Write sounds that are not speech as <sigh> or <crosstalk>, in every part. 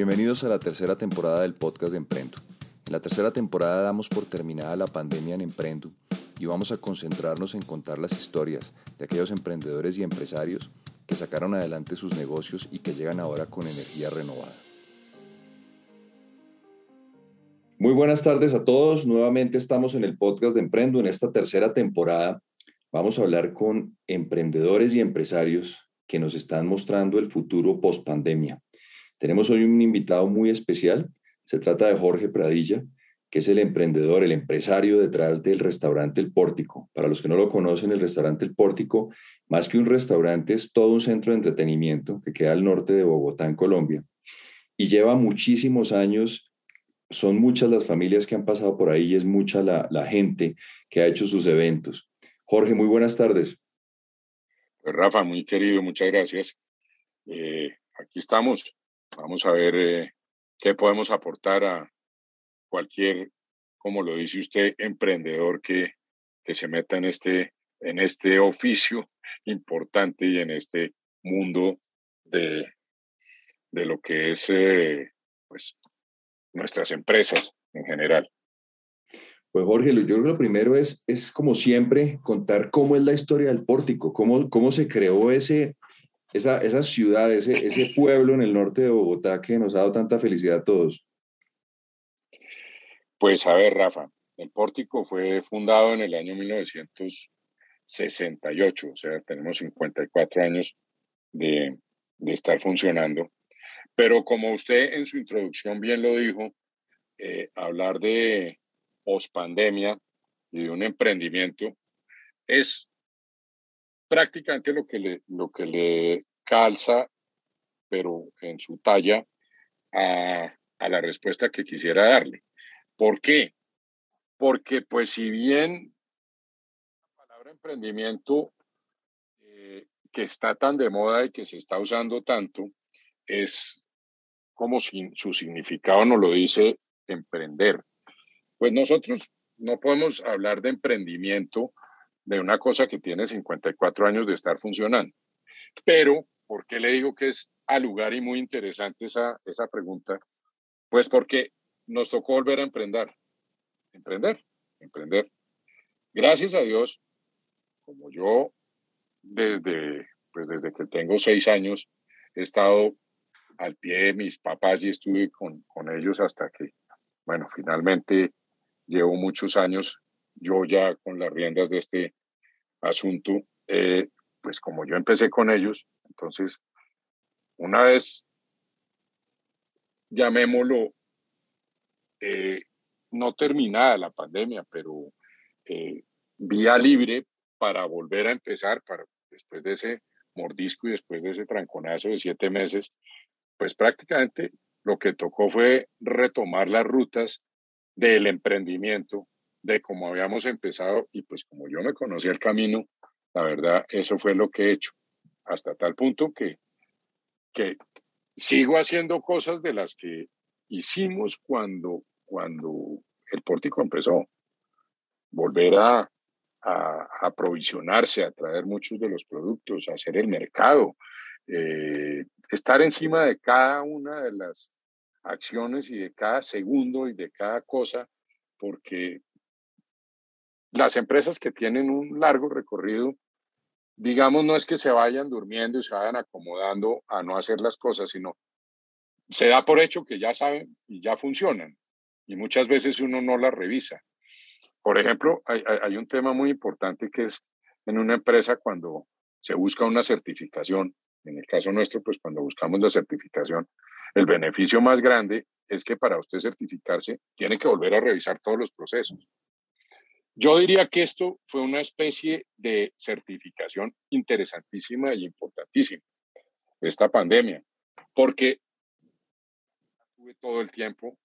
Bienvenidos a la tercera temporada del podcast de Emprendo. En la tercera temporada damos por terminada la pandemia en Emprendo y vamos a concentrarnos en contar las historias de aquellos emprendedores y empresarios que sacaron adelante sus negocios y que llegan ahora con energía renovada. Muy buenas tardes a todos. Nuevamente estamos en el podcast de Emprendo en esta tercera temporada. Vamos a hablar con emprendedores y empresarios que nos están mostrando el futuro post pandemia. Tenemos hoy un invitado muy especial. Se trata de Jorge Pradilla, que es el emprendedor, el empresario detrás del restaurante El Pórtico. Para los que no lo conocen, el restaurante El Pórtico, más que un restaurante, es todo un centro de entretenimiento que queda al norte de Bogotá, en Colombia. Y lleva muchísimos años, son muchas las familias que han pasado por ahí y es mucha la, gente que ha hecho sus eventos. Jorge, muy buenas tardes. Pues Rafa, muy querido, muchas gracias. Eh, aquí estamos Vamos a ver eh, qué podemos aportar a cualquier, como lo dice usted, emprendedor que, que se meta en este, en este oficio importante y en este mundo de, de lo que es eh, pues, nuestras empresas en general. Pues Jorge, yo creo que lo primero es, es como siempre, contar cómo es la historia del pórtico, cómo, cómo se creó ese, esa, esa ciudad, ese, ese pueblo en el norte de Bogotá que nos ha dado tanta felicidad a todos? Pues a ver, Rafa, el pórtico fue fundado en el año 1968, o sea, tenemos 54 años de, de estar funcionando. Pero como usted en su introducción bien lo dijo, eh, hablar de pospandemia y de un emprendimiento es prácticamente lo que le, lo que le calza, pero en su talla, a, a la respuesta que quisiera darle. ¿Por qué? Porque pues si bien la palabra emprendimiento eh, que está tan de moda y que se está usando tanto, es como si su significado nos lo dice emprender. Pues nosotros no podemos hablar de emprendimiento de una cosa que tiene 54 años de estar funcionando. Pero, ¿por qué le digo que es al lugar y muy interesante esa, esa pregunta? Pues porque nos tocó volver a emprender. Emprender, emprender. Gracias a Dios, como yo desde, pues desde que tengo seis años he estado al pie de mis papás y estuve con, con ellos hasta que, bueno, finalmente llevo muchos años yo ya con las riendas de este asunto, eh, pues como yo empecé con ellos, entonces, una vez, llamémoslo, eh, no terminada la pandemia, pero eh, vía libre para volver a empezar, para después de ese mordisco y después de ese tranconazo de siete meses, pues prácticamente lo que tocó fue retomar las rutas del emprendimiento de cómo habíamos empezado y pues como yo me conocía el camino, la verdad, eso fue lo que he hecho, hasta tal punto que, que sigo haciendo cosas de las que hicimos cuando, cuando el pórtico empezó. Volver a, aprovisionarse, a traer muchos de los productos, hacer el mercado, eh, estar encima de cada una de las acciones y de cada segundo y de cada cosa, porque las empresas que tienen un largo recorrido, digamos, no es que se vayan durmiendo y se vayan acomodando a no hacer las cosas, sino se da por hecho que ya saben y ya funcionan. Y muchas veces uno no las revisa. Por ejemplo, hay, un tema muy importante que es en una empresa cuando se busca una certificación, en el caso nuestro, pues cuando buscamos la certificación, el beneficio más grande es que para usted certificarse tiene que volver a revisar todos los procesos. Yo diría que esto fue una especie de certificación interesantísima y importantísima, esta pandemia, porque tuve todo el tiempo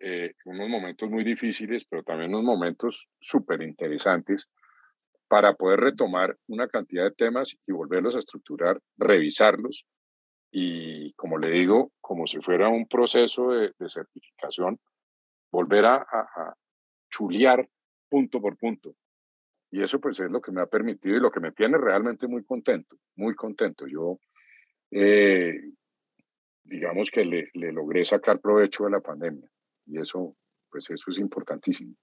eh, unos momentos muy difíciles, pero también unos momentos súper interesantes para poder retomar una cantidad de temas y volverlos a estructurar, revisarlos y, como le digo, como si fuera un proceso de, certificación, volver a, a, a chulear punto por punto. Y eso pues es lo que me ha permitido y lo que me tiene realmente muy contento, muy contento. Yo, eh, digamos que le, logré sacar provecho de la pandemia. Y eso, pues eso es importantísimo.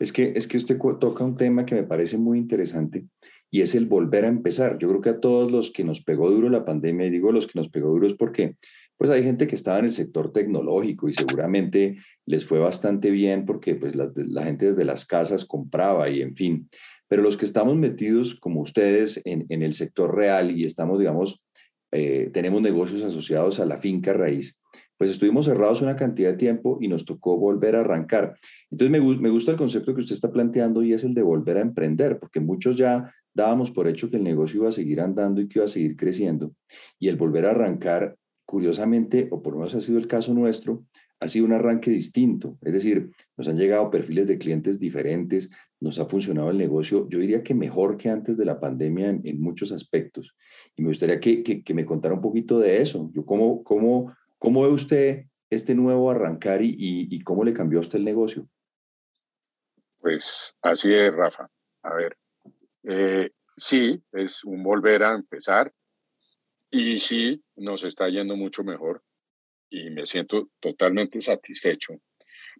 Es que, es que usted toca un tema que me parece muy interesante y es el volver a empezar. Yo creo que a todos los que nos pegó duro la pandemia, y digo los que nos pegó duro es porque pues hay gente que estaba en el sector tecnológico y seguramente les fue bastante bien porque pues la, gente desde las casas compraba y en fin. Pero los que estamos metidos como ustedes en, en el sector real y estamos, digamos, eh, tenemos negocios asociados a la finca raíz, pues estuvimos cerrados una cantidad de tiempo y nos tocó volver a arrancar. Entonces me, me, gusta el concepto que usted está planteando y es el de volver a emprender, porque muchos ya dábamos por hecho que el negocio iba a seguir andando y que iba a seguir creciendo. Y el volver a arrancar, curiosamente, o por lo menos ha sido el caso nuestro, ha sido un arranque distinto. Es decir, nos han llegado perfiles de clientes diferentes, nos ha funcionado el negocio, yo diría que mejor que antes de la pandemia en, muchos aspectos. Y me gustaría que, que, me contara un poquito de eso. Yo, ¿cómo, cómo, cómo ve usted este nuevo arrancar y, y, cómo le cambió a usted el negocio? Pues así es, Rafa. A ver, eh, sí, es un volver a empezar y sí, nos está yendo mucho mejor y me siento totalmente satisfecho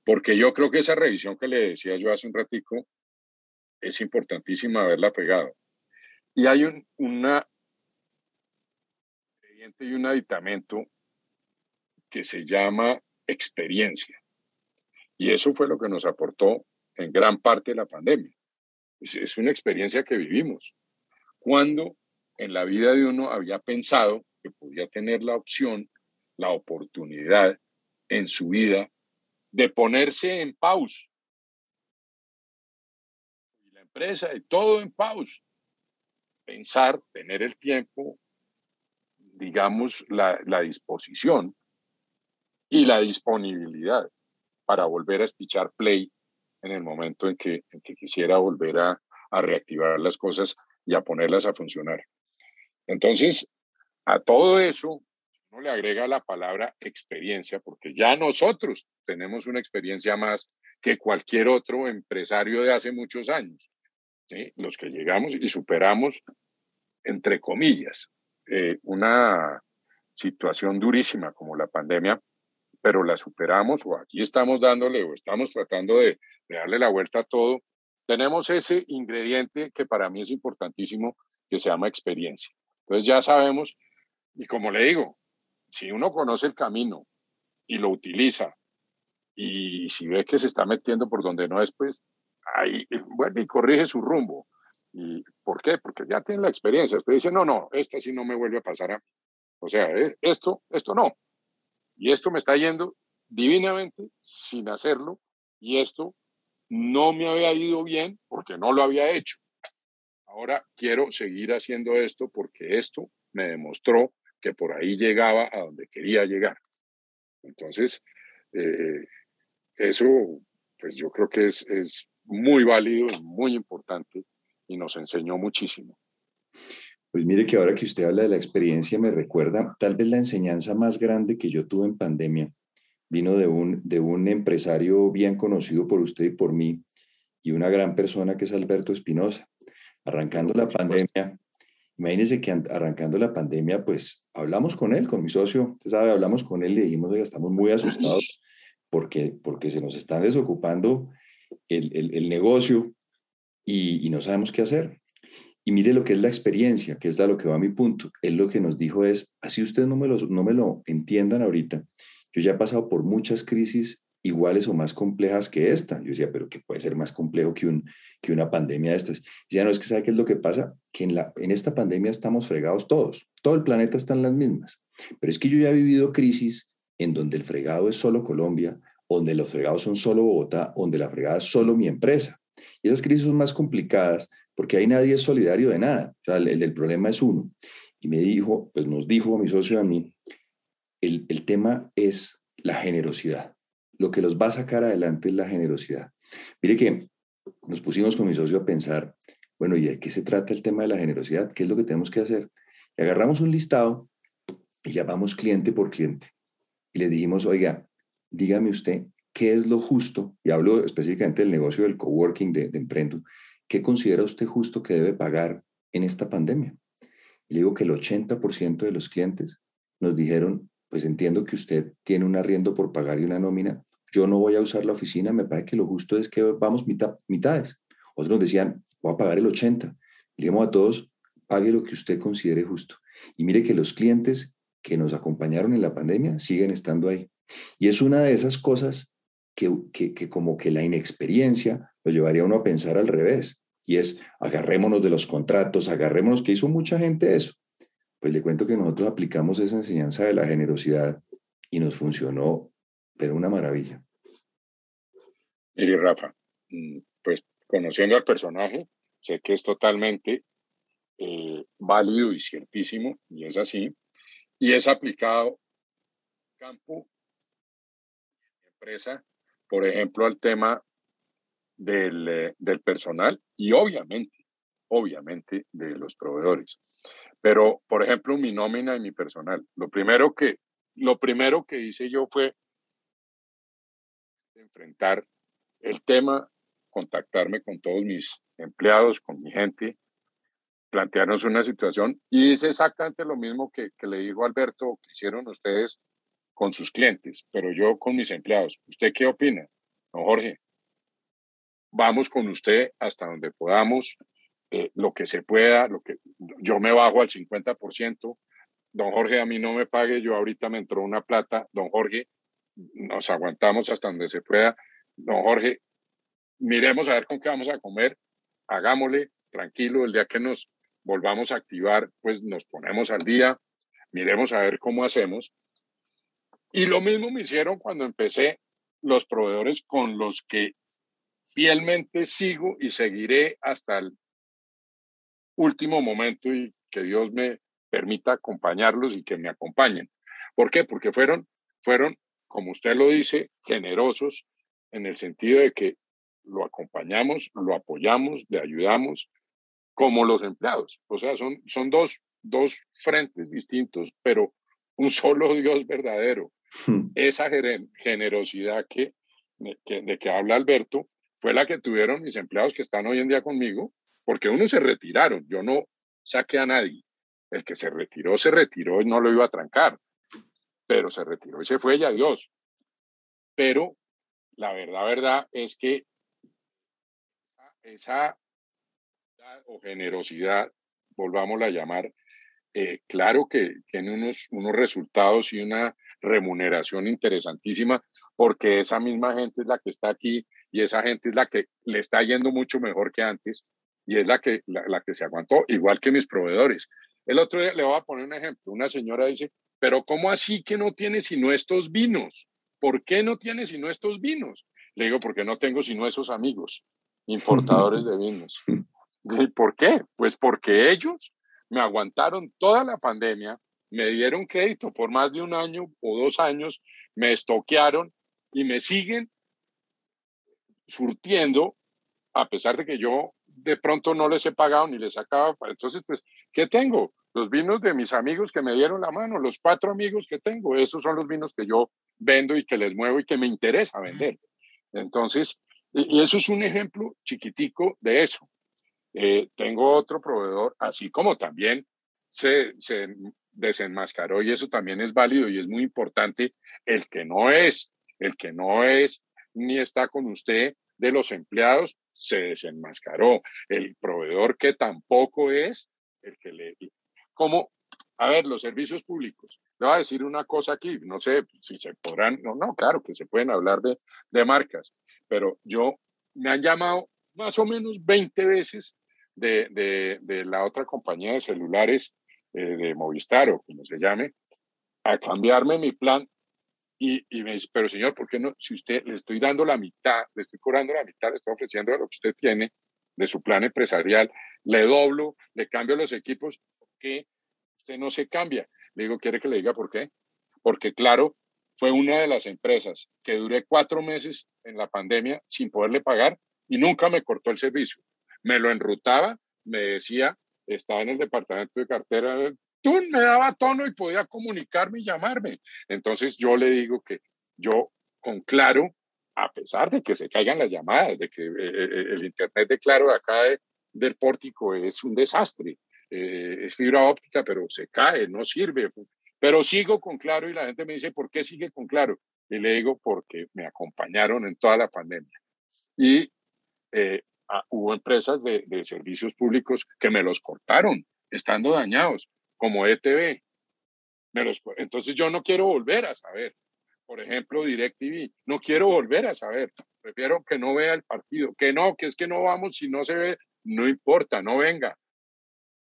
porque yo creo que esa revisión que le decía yo hace un ratico es importantísima haberla pegado. Y hay un una y un aditamento que se llama experiencia. Y eso fue lo que nos aportó en gran parte la pandemia. Es una experiencia que vivimos. Cuando en la vida de uno había pensado que podía tener la opción, la oportunidad en su vida de ponerse en pausa empresa y todo en pausa. Pensar, tener el tiempo, digamos, la, la disposición y la disponibilidad para volver a espichar play en el momento en que, en que quisiera volver a reactivar las cosas y a ponerlas a funcionar. Entonces, a todo eso, uno le agrega la palabra experiencia, porque ya nosotros tenemos una experiencia más que cualquier otro empresario de hace muchos años los que llegamos y superamos, entre comillas, eh, una situación durísima como la pandemia, pero la superamos o aquí estamos dándole o estamos tratando de, de darle la vuelta a todo. Tenemos ese ingrediente que para mí es importantísimo, que se llama experiencia. Entonces ya sabemos, y como le digo, si uno conoce el camino y lo utiliza, y si ve que se está metiendo por donde no es, pues ahí vuelve y corrige su rumbo. ¿Y por qué? Porque ya tiene la experiencia. Usted dice, no, no, esta sí no me vuelve a pasar a mí. O sea, eh, esto, esto no. Y esto me está yendo divinamente sin hacerlo. Y esto no me había ido bien porque no lo había hecho. Ahora quiero seguir haciendo esto porque esto me demostró que por ahí llegaba a donde quería llegar. Entonces, eh, eso, pues yo creo que es, es muy válido y muy importante y nos enseñó muchísimo. Pues mire que ahora que usted habla de la experiencia me recuerda tal vez la enseñanza más grande que yo tuve en pandemia. Vino de un, de un empresario bien conocido por usted y por mí y una gran persona que es Alberto Espinosa. Arrancando la pandemia, imagínese que arrancando la pandemia, pues hablamos con él, con mi socio, usted sabe, hablamos con él y dijimos, que estamos muy asustados porque, porque se nos están desocupando el, negocio y, no sabemos qué hacer. Y mire lo que es la experiencia, que es a lo que va a mi punto. Él lo que nos dijo es, así ustedes no me, lo, no me lo entiendan ahorita, yo ya he pasado por muchas crisis iguales o más complejas que esta. Yo decía, pero ¿qué puede ser más complejo que, un, que una pandemia de estas? Ya no es que sabe qué es lo que pasa, que en, la, en esta pandemia estamos fregados todos, todo el planeta está en las mismas. Pero es que yo ya he vivido crisis en donde el fregado es solo Colombia, donde los fregados son solo Bogotá, donde la fregada es solo mi empresa. Y esas crisis son más complicadas porque ahí nadie es solidario de nada. O sea, el, del problema es uno. Y me dijo, pues nos dijo a mi socio a mí, el, el tema es la generosidad. Lo que los va a sacar adelante es la generosidad. Mire que nos pusimos con mi socio a pensar, bueno, ¿y de qué se trata el tema de la generosidad? ¿Qué es lo que tenemos que hacer? Y agarramos un listado y llamamos cliente por cliente. Y le dijimos, oiga, dígame usted qué es lo justo, y hablo específicamente del negocio del coworking de, de Emprendo, ¿qué considera usted justo que debe pagar en esta pandemia? Y le digo que el 80% de los clientes nos dijeron, pues entiendo que usted tiene un arriendo por pagar y una nómina, yo no voy a usar la oficina, me parece que lo justo es que vamos mitad, mitades. Otros nos decían, voy a pagar el 80. digamos a todos, pague lo que usted considere justo. Y mire que los clientes que nos acompañaron en la pandemia siguen estando ahí. Y es una de esas cosas que, que, como que la inexperiencia lo llevaría uno a pensar al revés. Y es, agarrémonos de los contratos, agarrémonos, que hizo mucha gente eso. Pues le cuento que nosotros aplicamos esa enseñanza de la generosidad y nos funcionó, pero una maravilla. Mire, Rafa, mm, pues conociendo al personaje, sé que es totalmente eh, válido y ciertísimo, y es así, y es aplicado campo empresa, por ejemplo, al tema del, eh, del personal y obviamente, obviamente de los proveedores. Pero, por ejemplo, mi nómina y mi personal. Lo primero que, lo primero que hice yo fue enfrentar el tema, contactarme con todos mis empleados, con mi gente, plantearnos una situación y hice exactamente lo mismo que, que le dijo Alberto, que hicieron ustedes con sus clientes, pero yo con mis empleados. ¿Usted qué opina? Don Jorge, vamos con usted hasta donde podamos, eh, lo que se pueda, lo que yo me bajo al 50%. Don Jorge, a mí no me pague, yo ahorita me entró una plata. Don Jorge, nos aguantamos hasta donde se pueda. Don Jorge, miremos a ver con qué vamos a comer, hagámosle tranquilo, el día que nos volvamos a activar, pues nos ponemos al día, miremos a ver cómo hacemos. Y lo mismo me hicieron cuando empecé los proveedores con los que fielmente sigo y seguiré hasta el último momento y que Dios me permita acompañarlos y que me acompañen. ¿Por qué? Porque fueron, fueron, como usted lo dice, generosos en el sentido de que lo acompañamos, lo apoyamos, le ayudamos, como los empleados. O sea, son, son dos, dos frentes distintos, pero un solo Dios verdadero. Hmm. Esa generosidad que, de que habla Alberto fue la que tuvieron mis empleados que están hoy en día conmigo, porque unos se retiraron, yo no saqué a nadie. El que se retiró, se retiró y no lo iba a trancar, pero se retiró y se fue ya Dios. Pero la verdad, verdad es que esa o generosidad, volvámosla a llamar, eh, claro que tiene unos, unos resultados y una remuneración interesantísima, porque esa misma gente es la que está aquí y esa gente es la que le está yendo mucho mejor que antes y es la que, la, que se aguantó, igual que mis proveedores. El otro día le voy a poner un ejemplo. Una señora dice, pero ¿cómo así que no tiene sino estos vinos? ¿Por qué no tiene sino estos vinos? Le digo, porque no tengo sino esos amigos importadores de vinos. <laughs> ¿Y por qué? Pues porque ellos me aguantaron toda la pandemia, me dieron crédito por más de un año o dos años, me estoquearon y me siguen surtiendo, a pesar de que yo de pronto no les he pagado ni les sacaba. Entonces, pues, ¿qué tengo? Los vinos de mis amigos que me dieron la mano, los cuatro amigos que tengo, esos son los vinos que yo vendo y que les muevo y que me interesa vender. Entonces, y eso es un ejemplo chiquitico de eso. Eh, tengo otro proveedor, así como también se, se desenmascaró y eso también es válido y es muy importante, el que no es, el que no es ni está con usted de los empleados, se desenmascaró. El proveedor que tampoco es, el que le... Como, a ver, los servicios públicos. Le voy a decir una cosa aquí, no sé si se podrán, no, no, claro que se pueden hablar de, de marcas, pero yo me han llamado más o menos 20 veces de, de, de la otra compañía de celulares eh, de Movistar o como se llame, a cambiarme mi plan y, me dice, pero señor, ¿por qué no? Si usted le estoy dando la mitad, le estoy cobrando la mitad, le estoy ofreciendo lo que usted tiene de su plan empresarial, le doblo, le cambio los equipos, ¿por qué usted no se cambia? Le digo, ¿quiere que le diga por qué? Porque claro, fue una de las empresas que duré cuatro meses en la pandemia sin poderle pagar y nunca me cortó el servicio. Me lo enrutaba, me decía, estaba en el departamento de cartera, tú me daba tono y podía comunicarme y llamarme. Entonces yo le digo que yo con Claro, a pesar de que se caigan las llamadas, de que eh, eh, eh, el Internet de Claro de acá del pórtico es un desastre, es fibra óptica, pero se cae, no sirve, Pero sigo con Claro y la gente me dice, ¿por qué sigue con Claro? Y le digo, porque me acompañaron en toda la pandemia. Y eh, hubo empresas de, de, servicios públicos que me los cortaron, estando dañados, como ETV. Entonces yo no quiero volver a saber. Por ejemplo, DirecTV, no quiero volver a saber. Prefiero que no vea el partido. Que no, que es que no vamos si no se ve. No importa, no venga.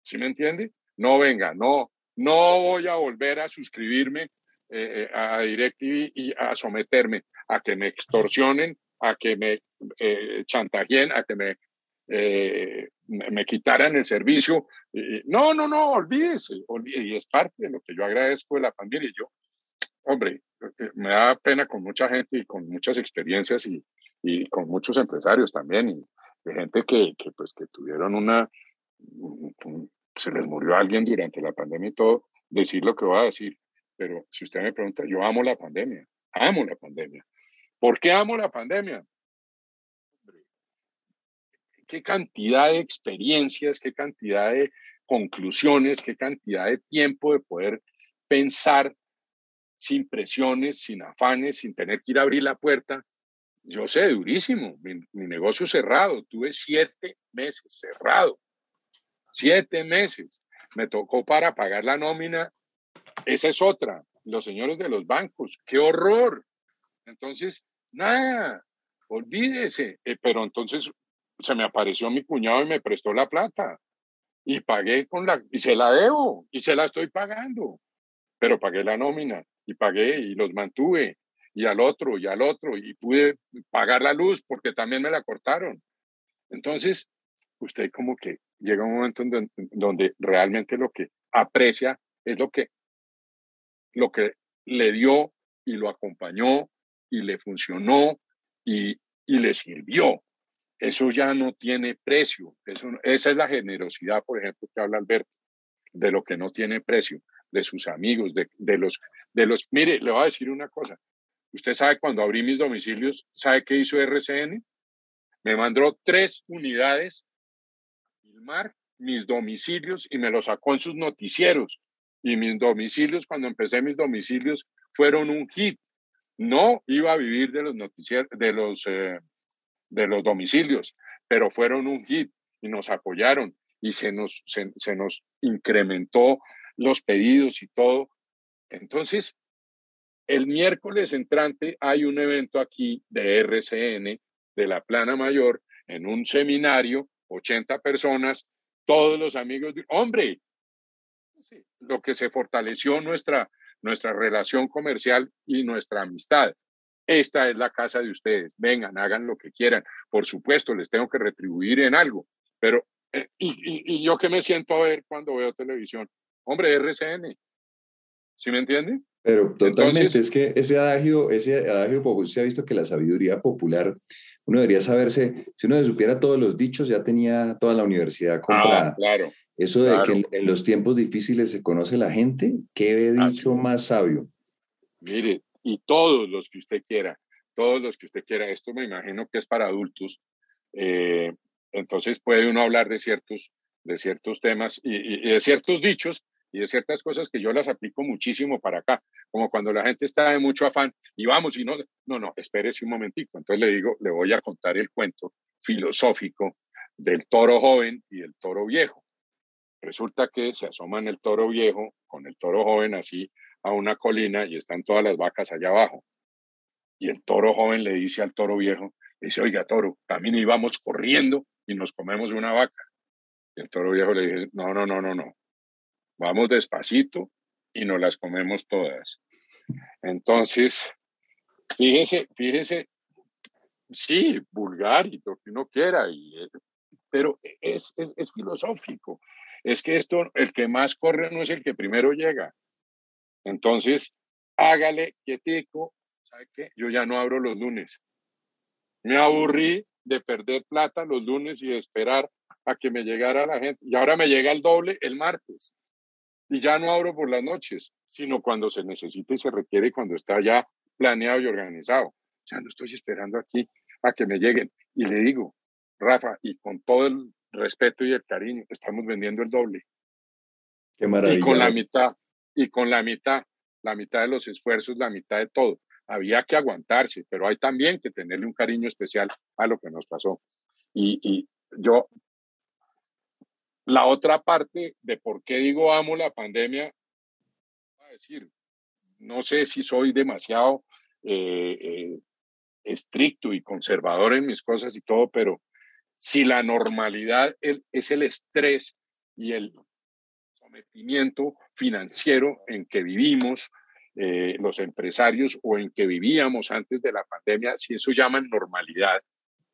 ¿Sí me entiende? No venga, no, no voy a volver a suscribirme eh, a DirecTV y a someterme a que me extorsionen, a que me eh, chantajeen, a que me, eh, me, quitaran el servicio. no, no, no, olvídese, Y es parte de lo que yo agradezco de la pandemia. Y yo, hombre, me da pena con mucha gente y con muchas experiencias y, y con muchos empresarios también y de gente que, que pues, que tuvieron una, se les murió alguien durante la pandemia y todo, decir lo que voy a decir. Pero si usted me pregunta, yo amo la pandemia, amo la pandemia. ¿Por qué amo la pandemia? Qué cantidad de experiencias, qué cantidad de conclusiones, qué cantidad de tiempo de poder pensar sin presiones, sin afanes, sin tener que ir a abrir la puerta. Yo sé, durísimo, mi, negocio cerrado, tuve siete meses cerrado siete meses. Me tocó para pagar la nómina. Esa es otra. Los señores de los bancos, qué horror. Entonces, nada, olvídese. Eh, pero entonces se me apareció mi cuñado y me prestó la plata. Y pagué con la, y se la debo, y se la estoy pagando. Pero pagué la nómina y pagué y los mantuve y al otro y al otro y pude pagar la luz porque también me la cortaron. Entonces, usted como que llega un momento en donde, realmente lo que aprecia es lo que, lo que le dio y lo acompañó y le funcionó y, y le sirvió. Eso ya no tiene precio. Eso, esa es la generosidad, por ejemplo, que habla Alberto, de lo que no tiene precio, de sus amigos, de, los, de los... Mire, le voy a decir una cosa. Usted sabe, cuando abrí mis domicilios, ¿sabe qué hizo RCN? Me mandó tres unidades mis domicilios y me lo sacó en sus noticieros. Y mis domicilios, cuando empecé mis domicilios, fueron un hit. No iba a vivir de los noticieros, de los, eh, de los domicilios, pero fueron un hit y nos apoyaron y se nos, se, nos incrementó los pedidos y todo. Entonces, el miércoles entrante hay un evento aquí de RCN, de la Plana Mayor, en un seminario 80 personas, todos los amigos, hombre, lo que se fortaleció nuestra, nuestra relación comercial y nuestra amistad. Esta es la casa de ustedes. Vengan, hagan lo que quieran. Por supuesto, les tengo que retribuir en algo, pero eh, y, y, yo que me siento a ver cuando veo televisión, hombre, RCN, ¿sí me entienden? Pero totalmente, es que ese adagio, ese adagio, se ha visto que la sabiduría popular uno debería saberse, si uno supiera todos los dichos, ya tenía toda la universidad ah, comprada. claro. Eso de que en, los tiempos difíciles se conoce la gente, ¿qué he dicho más sabio? Mire, y todos los que usted quiera, todos los que usted quiera, esto me imagino que es para adultos, eh, entonces puede uno hablar de ciertos, de ciertos temas y de ciertos dichos y de ciertas cosas que yo las aplico muchísimo para acá, como cuando la gente está de mucho afán y vamos y no, no, no, espérese un momentico. Entonces le digo, le voy a contar el cuento filosófico del toro joven y el toro viejo. Resulta que se asoman el toro viejo con el toro joven así a una colina y están todas las vacas allá abajo. Y el toro joven le dice al toro viejo, dice, oiga, toro, también íbamos corriendo y nos comemos una vaca. Y el toro viejo le dice, no, no, no, no, no, Vamos despacito y nos las comemos todas. Entonces, fíjese, fíjese, sí, vulgar y lo que uno quiera, y, eh, pero es, es, es filosófico. Es que esto, el que más corre no es el que primero llega. Entonces, hágale quietico, ¿sabe qué? Yo ya no abro los lunes. Me aburrí de perder plata los lunes y de esperar a que me llegara la gente. Y ahora me llega el doble el martes. Y ya no abro por las noches, sino cuando se necesita y se requiere, cuando está ya planeado y organizado. Ya no estoy esperando aquí a que me lleguen. Y le digo, Rafa, y con todo el respeto y el cariño, estamos vendiendo el doble. Qué maravilla. Y con la mitad. Y con la mitad, la mitad de los esfuerzos, la mitad de todo. Había que aguantarse, pero hay también que tenerle un cariño especial a lo que nos pasó. Y, y yo, la otra parte de por qué digo amo la pandemia, a decir, no sé si soy demasiado eh, eh, estricto y conservador en mis cosas y todo, pero si la normalidad es el estrés y el sometimiento financiero en que vivimos eh, los empresarios o en que vivíamos antes de la pandemia, si eso llaman normalidad,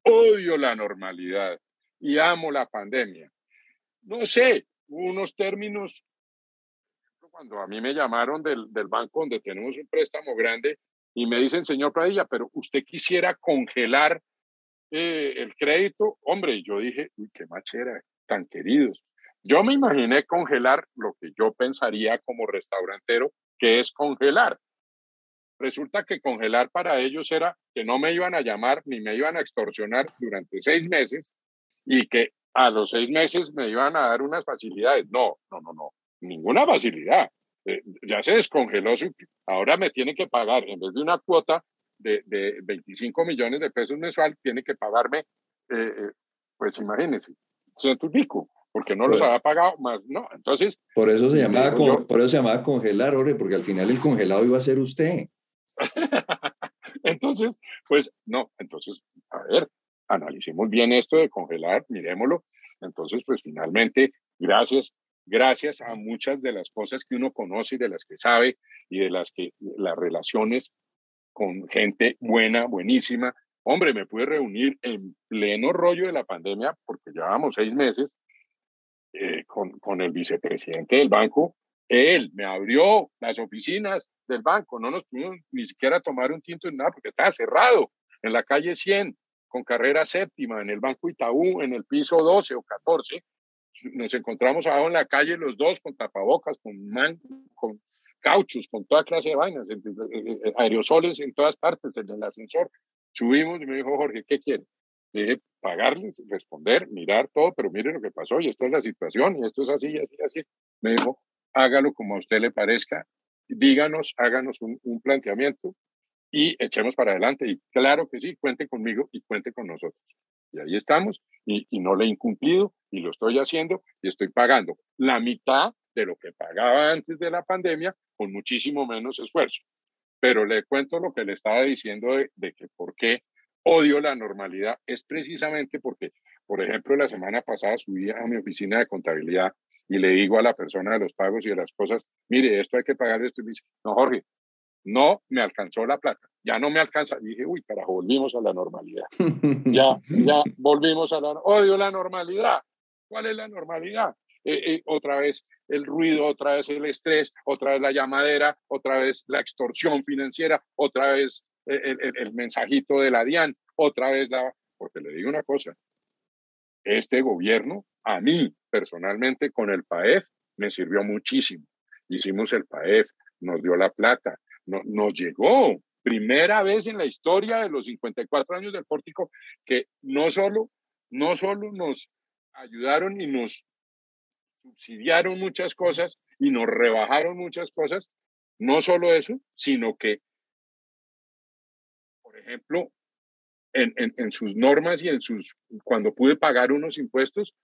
odio la normalidad y amo la pandemia. No sé, unos términos, cuando a mí me llamaron del, del banco donde tenemos un préstamo grande y me dicen, señor Pradilla, pero usted quisiera congelar eh, el crédito, hombre, yo dije, uy, qué machera, tan queridos. Yo me imaginé congelar lo que yo pensaría como restaurantero, que es congelar. Resulta que congelar para ellos era que no me iban a llamar ni me iban a extorsionar durante seis meses y que a los seis meses me iban a dar unas facilidades. No, no, no, no, ninguna facilidad. Eh, ya se descongeló, su, ahora me tiene que pagar, en vez de una cuota de, de 25 millones de pesos mensual, tiene que pagarme, eh, eh, pues imagínense, ciento y pico, porque no los había pagado más, ¿no? Entonces... Por eso se llamaba, por eso se llamaba congelar, Ore, porque al final el congelado iba a ser usted. <laughs> entonces, pues no, entonces, a ver, analicemos bien esto de congelar, miremoslo. Entonces, pues finalmente, gracias gracias a muchas de las cosas que uno conoce y de las que sabe y de las que las relaciones con gente buena, buenísima. Hombre, me pude reunir en pleno rollo de la pandemia porque llevábamos seis meses eh, con, con el vicepresidente del banco. Él me abrió las oficinas del banco, no nos pudimos ni siquiera tomar un tinto ni nada porque estaba cerrado en la calle 100 con carrera séptima en el Banco Itaú en el piso 12 o 14 nos encontramos abajo en la calle los dos con tapabocas, con, man, con cauchos, con toda clase de vainas, aerosoles en todas partes, en el ascensor. Subimos y me dijo, Jorge, ¿qué quiere? Le dije, pagarles, responder, mirar todo, pero mire lo que pasó y esta es la situación y esto es así, así, así. Me dijo, hágalo como a usted le parezca, díganos, háganos un, planteamiento y echemos para adelante. Y claro que sí, cuente conmigo y cuente con nosotros. Y ahí estamos, y, no le he incumplido, y lo estoy haciendo, y estoy pagando la mitad de lo que pagaba antes de la pandemia con muchísimo menos esfuerzo. Pero le cuento lo que le estaba diciendo de, de que por qué odio la normalidad es precisamente porque, por ejemplo, la semana pasada subí a mi oficina de contabilidad y le digo a la persona de los pagos y de las cosas, mire, esto hay que pagar esto. Y me dice, no, Jorge, no me alcanzó la plata, ya no me alcanza. Y dije, uy, carajo, volvimos a la normalidad. ya, ya volvimos a la, odio la normalidad. ¿Cuál es la normalidad? Eh, eh, otra vez el ruido, otra vez el estrés, otra vez la llamadera, otra vez la extorsión financiera, otra vez el, mensajito de la DIAN, otra vez la... Porque le digo una cosa, este gobierno, a mí personalmente con el PAEF, me sirvió muchísimo. Hicimos el PAEF, nos dio la plata, nos llegó. Primera vez en la historia de los 54 años del pórtico que no solo, no solo nos ayudaron y nos subsidiaron muchas cosas y nos rebajaron muchas cosas, no solo eso, sino que, ejemplo, en, en, sus normas y en sus, cuando pude pagar unos impuestos,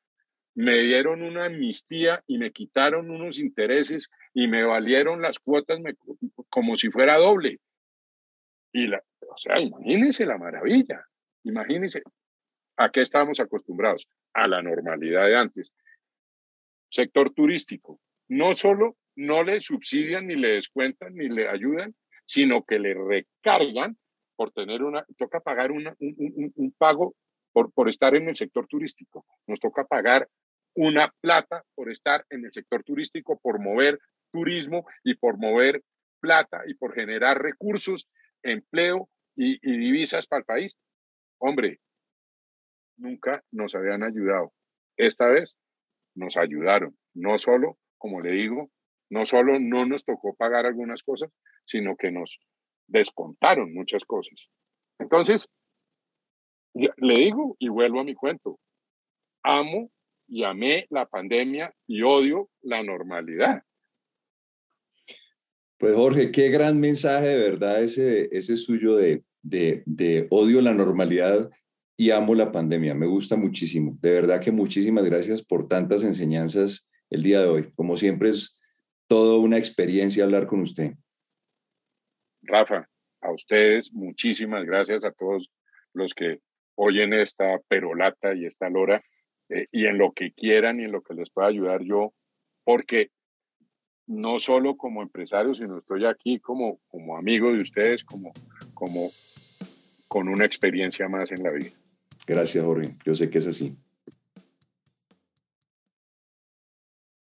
me dieron una amnistía y me quitaron unos intereses y me valieron las cuotas como si fuera doble. Y la, o sea, imagínense la maravilla, imagínense a qué estábamos acostumbrados, a la normalidad de antes. Sector turístico, no solo no le subsidian ni le descuentan ni le ayudan, sino que le recargan por tener una, toca pagar una, un, un, pago por, por estar en el sector turístico. Nos toca pagar una plata por estar en el sector turístico, por mover turismo y por mover plata y por generar recursos, empleo y, divisas para el país. Hombre, nunca nos habían ayudado. Esta vez nos ayudaron. No solo, como le digo, no solo no nos tocó pagar algunas cosas, sino que nos descontaron muchas cosas. Entonces, le digo y vuelvo a mi cuento, amo y amé la pandemia y odio la normalidad. Pues Jorge, qué gran mensaje de verdad ese, ese suyo de, de, de odio la normalidad y amo la pandemia. Me gusta muchísimo. De verdad que muchísimas gracias por tantas enseñanzas el día de hoy. Como siempre es todo una experiencia hablar con usted. Rafa, a ustedes muchísimas gracias a todos los que oyen esta perolata y esta lora eh, y en lo que quieran y en lo que les pueda ayudar yo, porque no solo como empresario, sino estoy aquí como, como amigo de ustedes, como, como con una experiencia más en la vida. Gracias, Jorge. Yo sé que es así.